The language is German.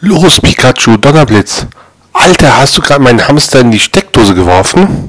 Los, Pikachu, Donnerblitz. Alter, hast du gerade meinen Hamster in die Steckdose geworfen?